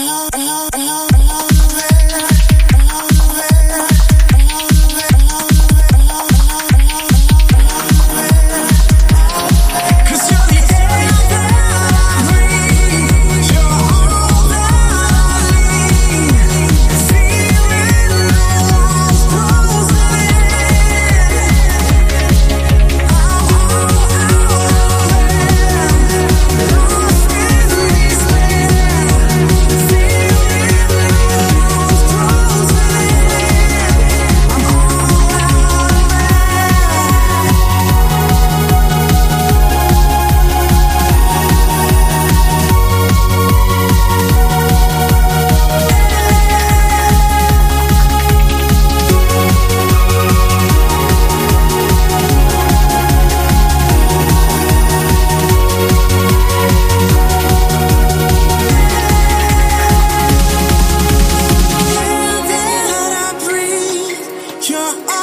oh, oh. Your.